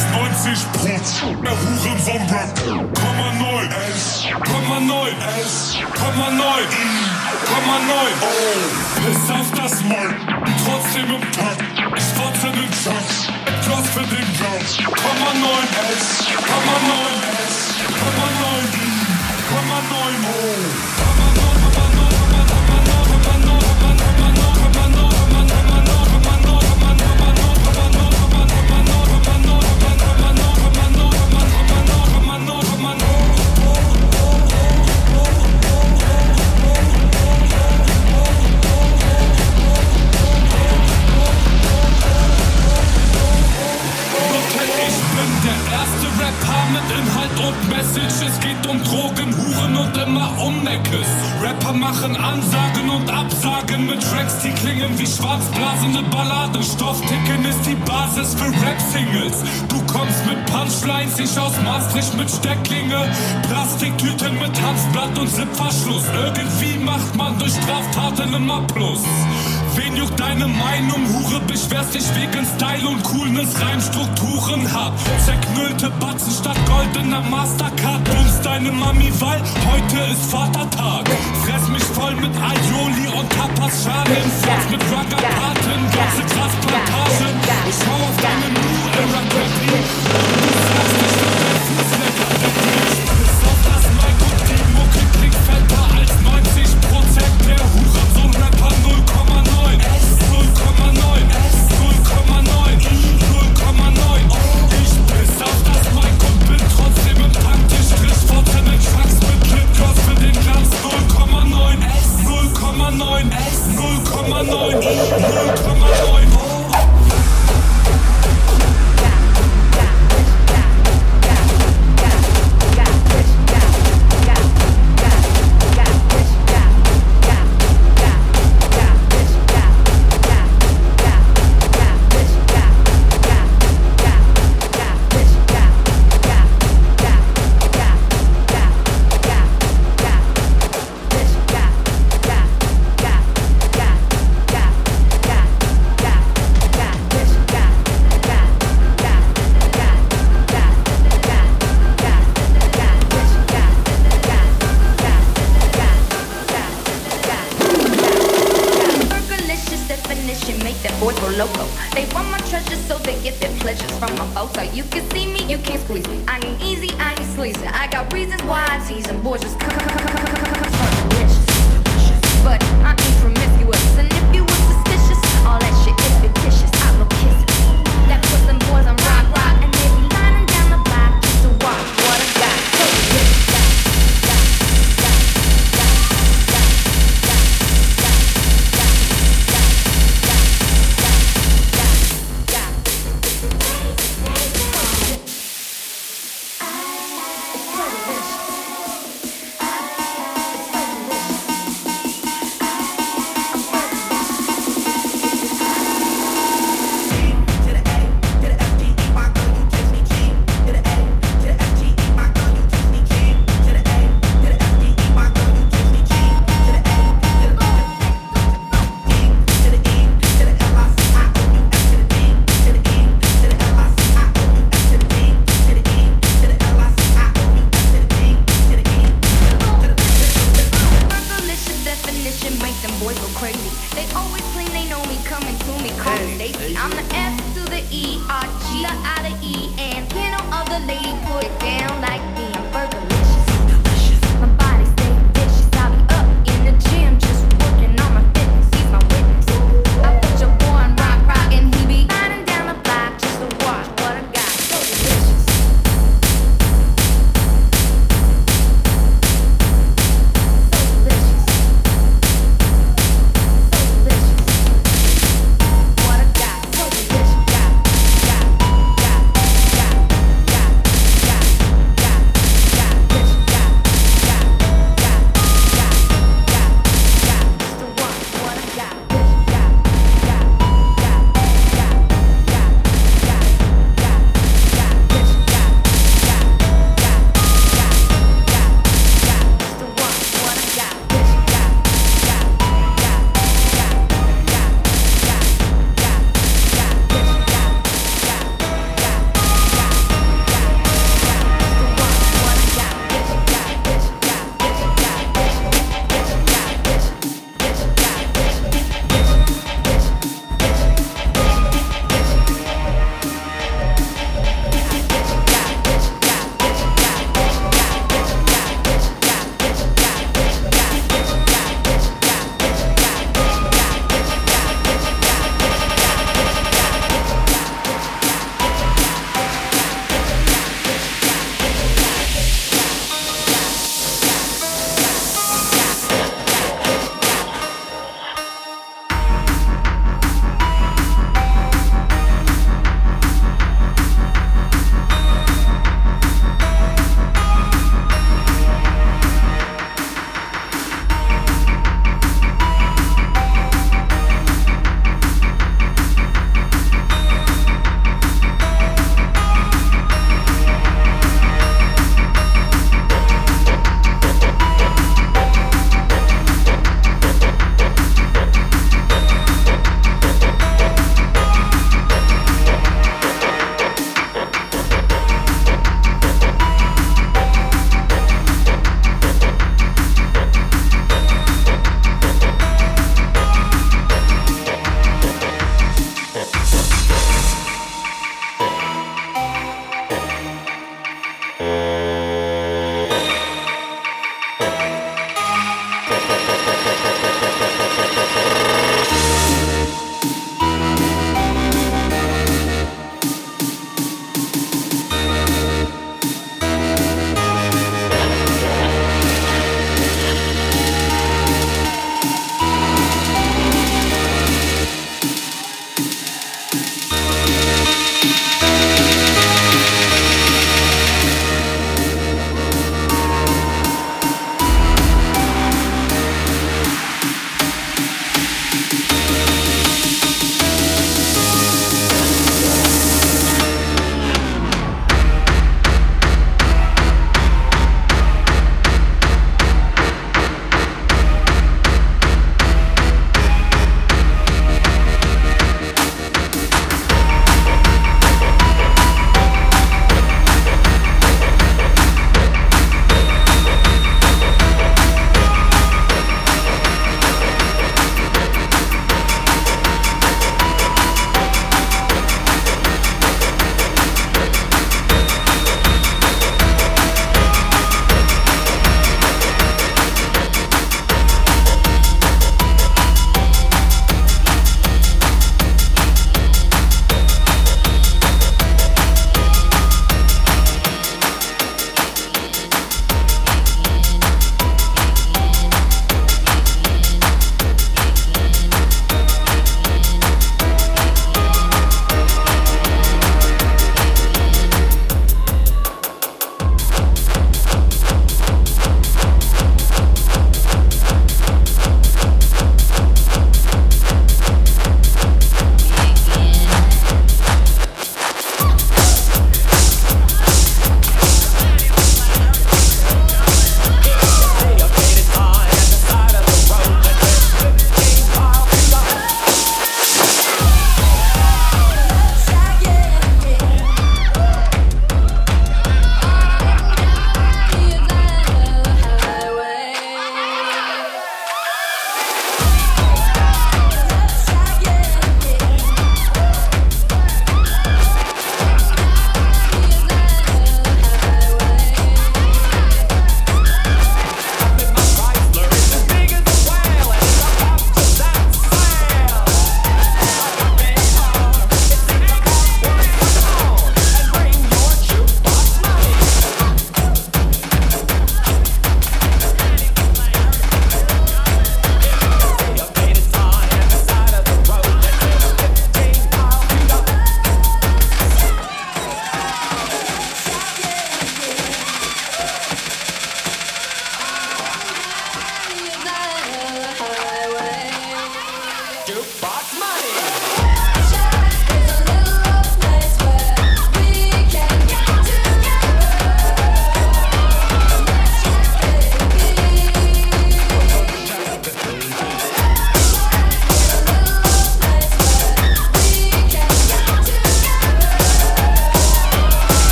96 Prozent der Huren vom Rap. Komma 9, S, Komma 9, S, Komma 9, I, Komma 9, O. Piss auf das Maul, trotzdem im Takt. Ich fotze den Schatz, etwas für den Glanz. Komma 9, S, Komma 9, S, Komma 9, I, Komma 9, O. Komma 9, Message, es geht um Drogen, Huren und immer um Neckes. Rapper machen Ansagen und Absagen mit Tracks, die klingen wie schwarzblasende Balladen. Stoffticken ist die Basis für Rap-Singles. Du kommst mit Punchlines, ich aus Maastricht mit Stecklinge. Plastiktüten mit Tanzblatt und Zipverschluss. Irgendwie macht man durch Straftaten immer Plus. Wen juckt deine Meinung, Hure? Beschwerst dich wegen Style und Coolness, Reimstrukturen hab. Zerknüllte Batzen statt goldener Mastercard. Bums deine Mami, weil heute ist Vatertag. Fress mich voll mit Aioli und Tapas Schalen. Fans mit Rugger-Paten, ganze Kraftplantagen. Ich hau auf deine New Era-Rap-League. Du sagst, ich bin lecker, 0,9, 0,9, 0,9.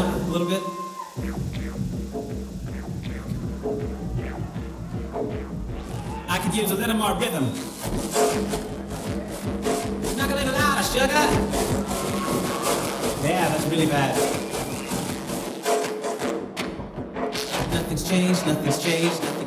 down a little bit? I could use a little more rhythm. Knock a little louder, sugar. Yeah, that's really bad. Nothing's changed, nothing's changed.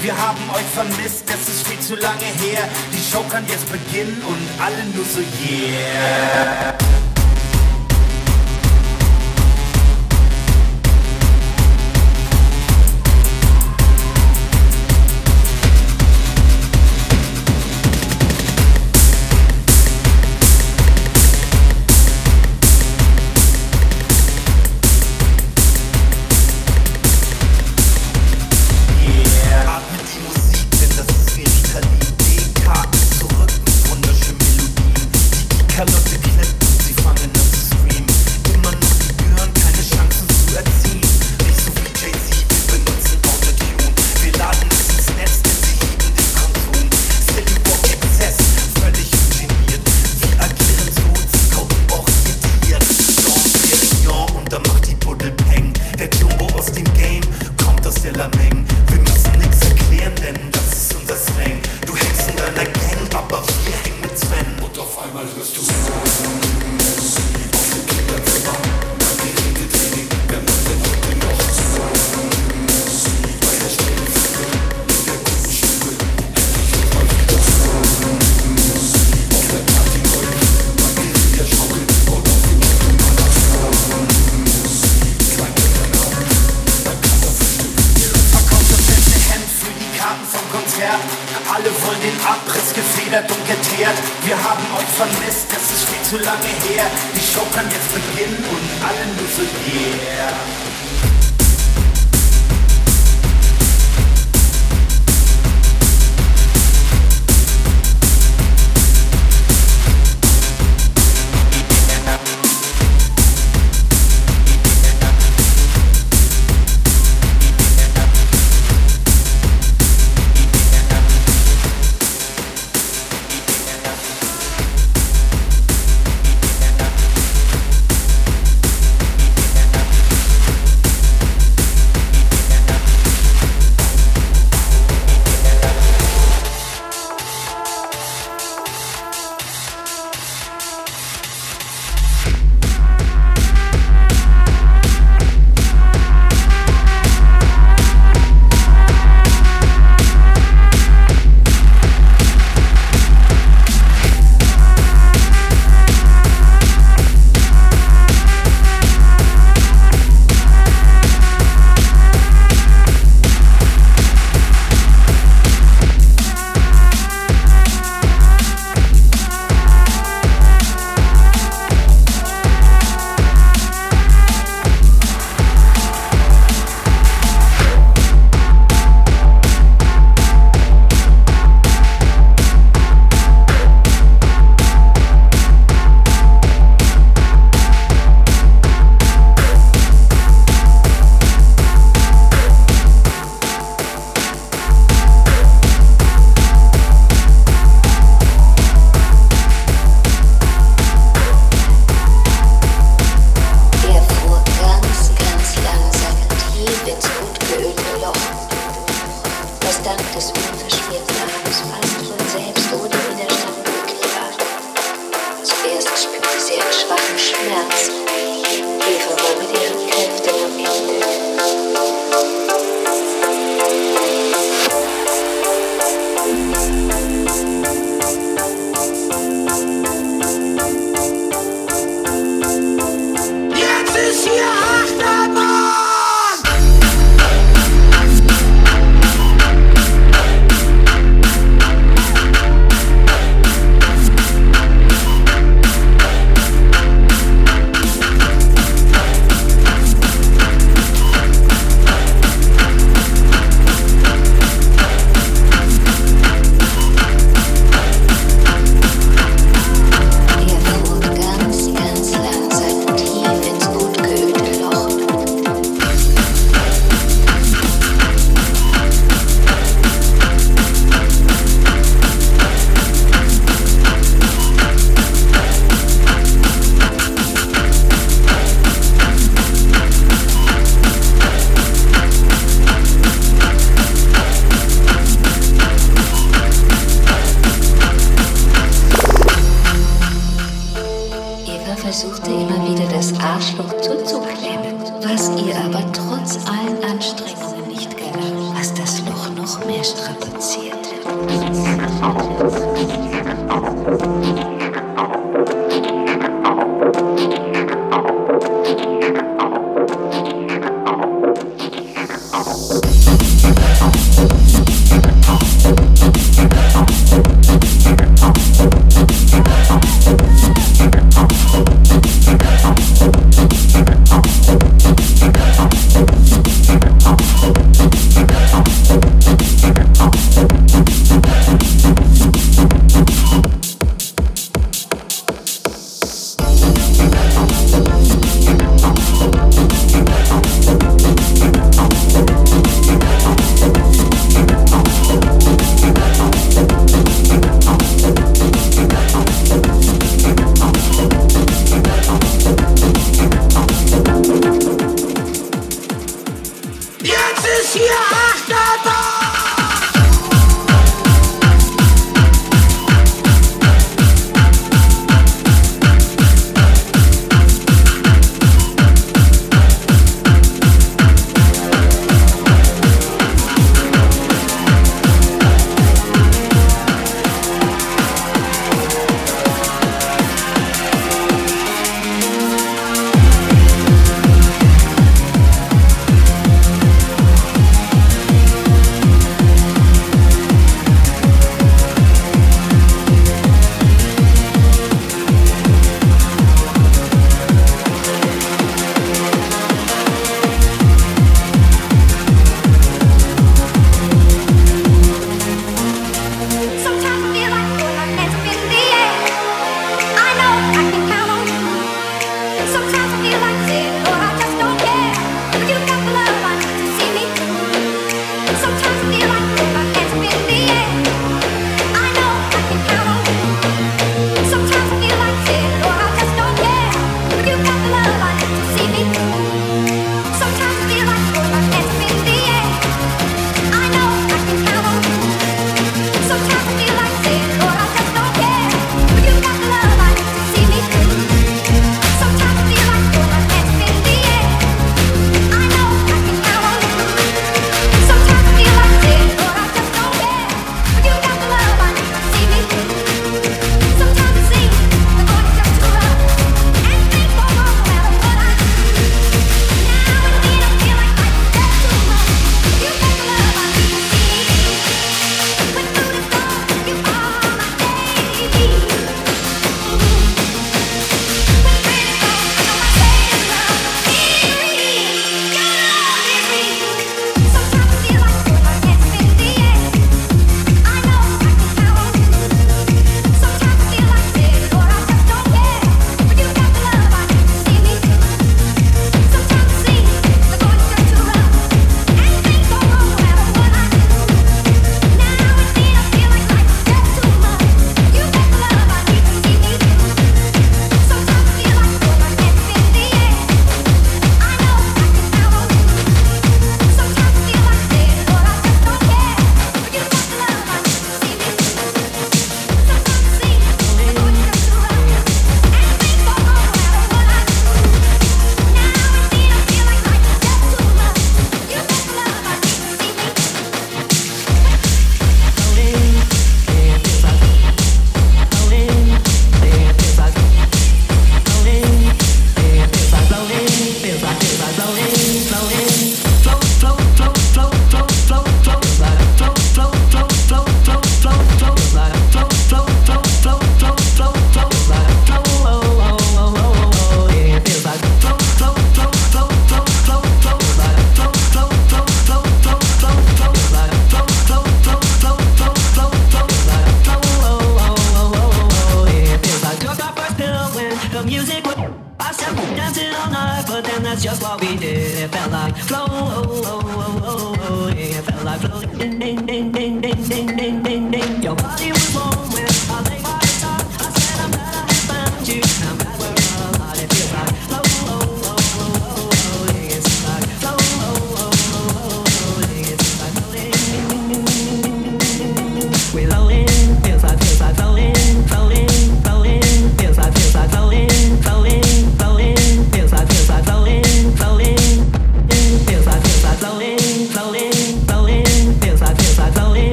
Wir haben euch vermisst, das ist viel zu lange her. Die Show kann jetzt beginnen und alle nur so yeah.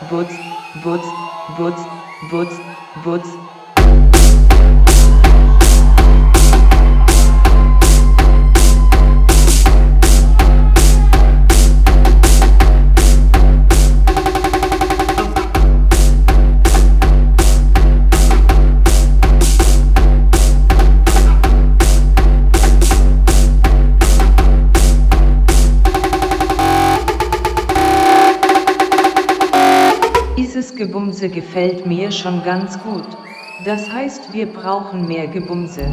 boots, boots, boots, boots, boots. Gebumse gefällt mir schon ganz gut. Das heißt, wir brauchen mehr Gebumse.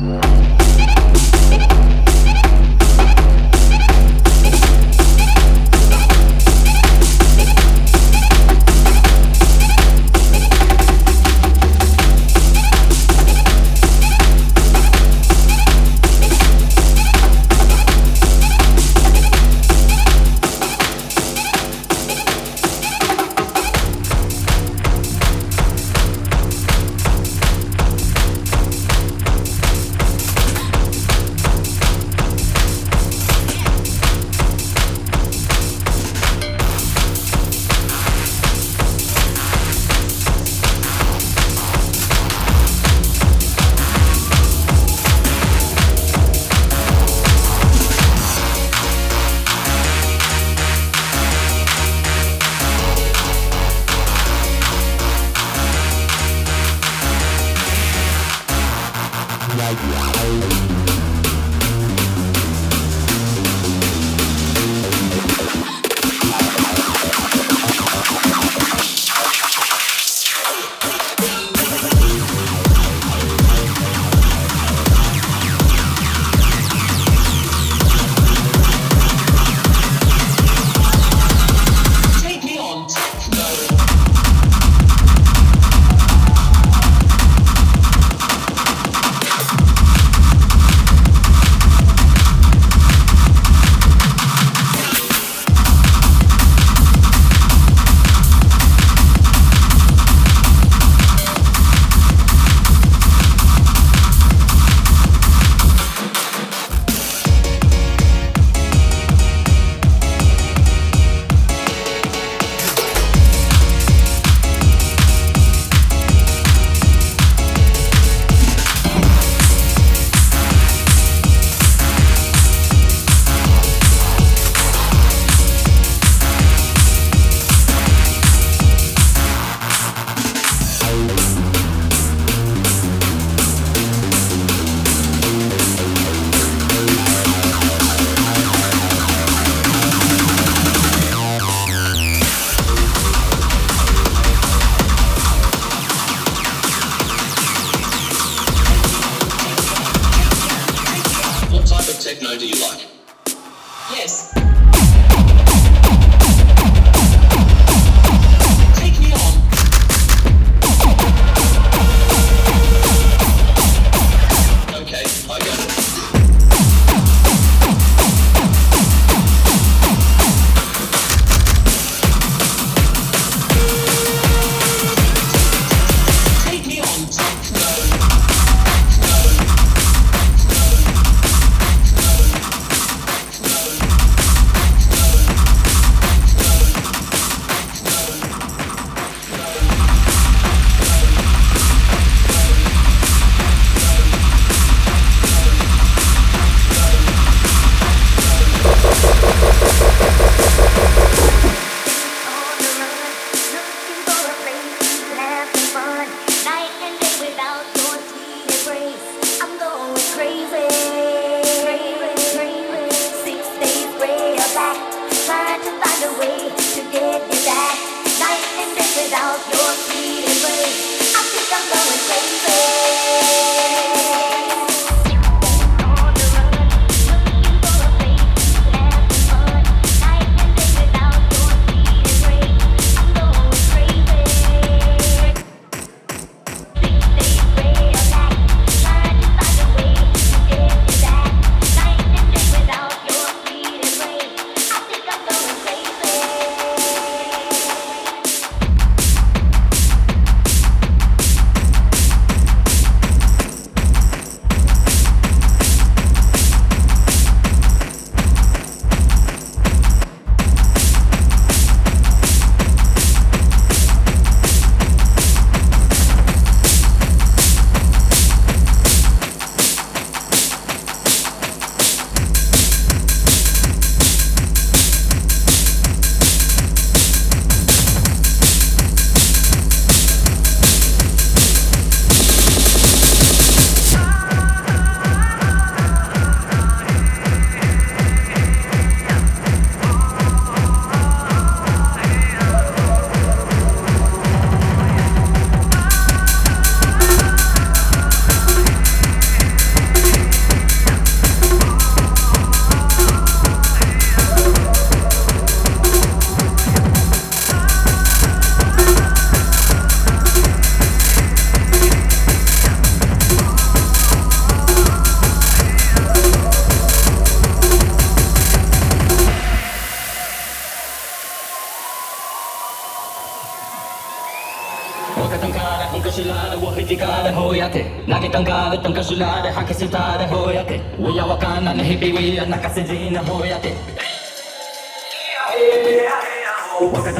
Voy a